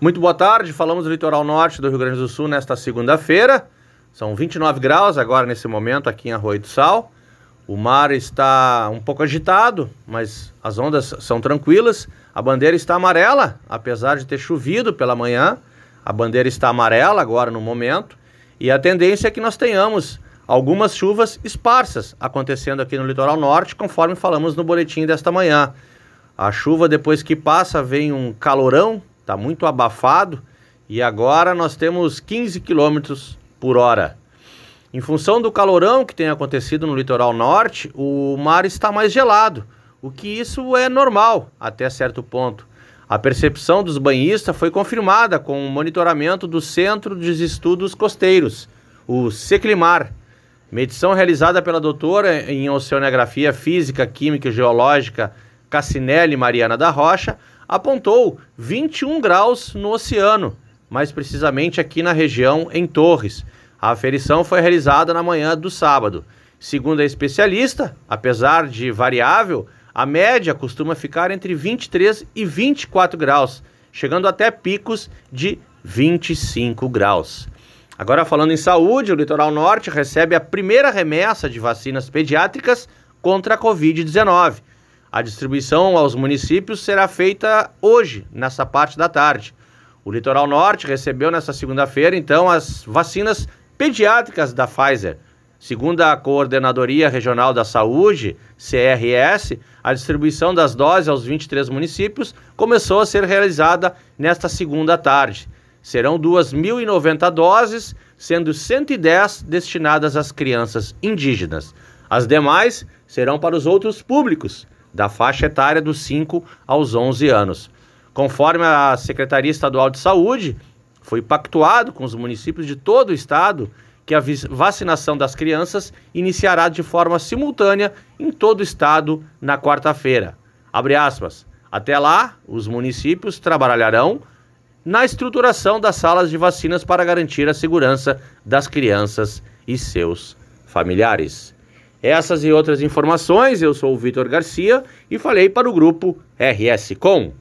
Muito boa tarde, falamos do litoral norte do Rio Grande do Sul nesta segunda-feira. São 29 graus agora nesse momento aqui em Arroio do Sal. O mar está um pouco agitado, mas as ondas são tranquilas. A bandeira está amarela, apesar de ter chovido pela manhã. A bandeira está amarela agora no momento. E a tendência é que nós tenhamos algumas chuvas esparsas acontecendo aqui no litoral norte, conforme falamos no boletim desta manhã. A chuva, depois que passa, vem um calorão, está muito abafado, e agora nós temos 15 quilômetros por hora. Em função do calorão que tem acontecido no litoral norte, o mar está mais gelado, o que isso é normal até certo ponto. A percepção dos banhistas foi confirmada com o monitoramento do Centro de Estudos Costeiros, o Seclimar, Medição realizada pela doutora em Oceanografia Física, Química e Geológica Cassinelli Mariana da Rocha apontou 21 graus no oceano, mais precisamente aqui na região em Torres. A aferição foi realizada na manhã do sábado. Segundo a especialista, apesar de variável, a média costuma ficar entre 23 e 24 graus, chegando até picos de 25 graus. Agora falando em saúde, o Litoral Norte recebe a primeira remessa de vacinas pediátricas contra a Covid-19. A distribuição aos municípios será feita hoje, nessa parte da tarde. O Litoral Norte recebeu nesta segunda-feira, então, as vacinas pediátricas da Pfizer. Segundo a Coordenadoria Regional da Saúde, CRS, a distribuição das doses aos 23 municípios começou a ser realizada nesta segunda tarde. Serão 2.090 doses, sendo 110 destinadas às crianças indígenas. As demais serão para os outros públicos, da faixa etária dos 5 aos 11 anos. Conforme a Secretaria Estadual de Saúde, foi pactuado com os municípios de todo o estado que a vacinação das crianças iniciará de forma simultânea em todo o estado na quarta-feira. Até lá, os municípios trabalharão na estruturação das salas de vacinas para garantir a segurança das crianças e seus familiares. Essas e outras informações, eu sou o Vitor Garcia e falei para o grupo RS Com.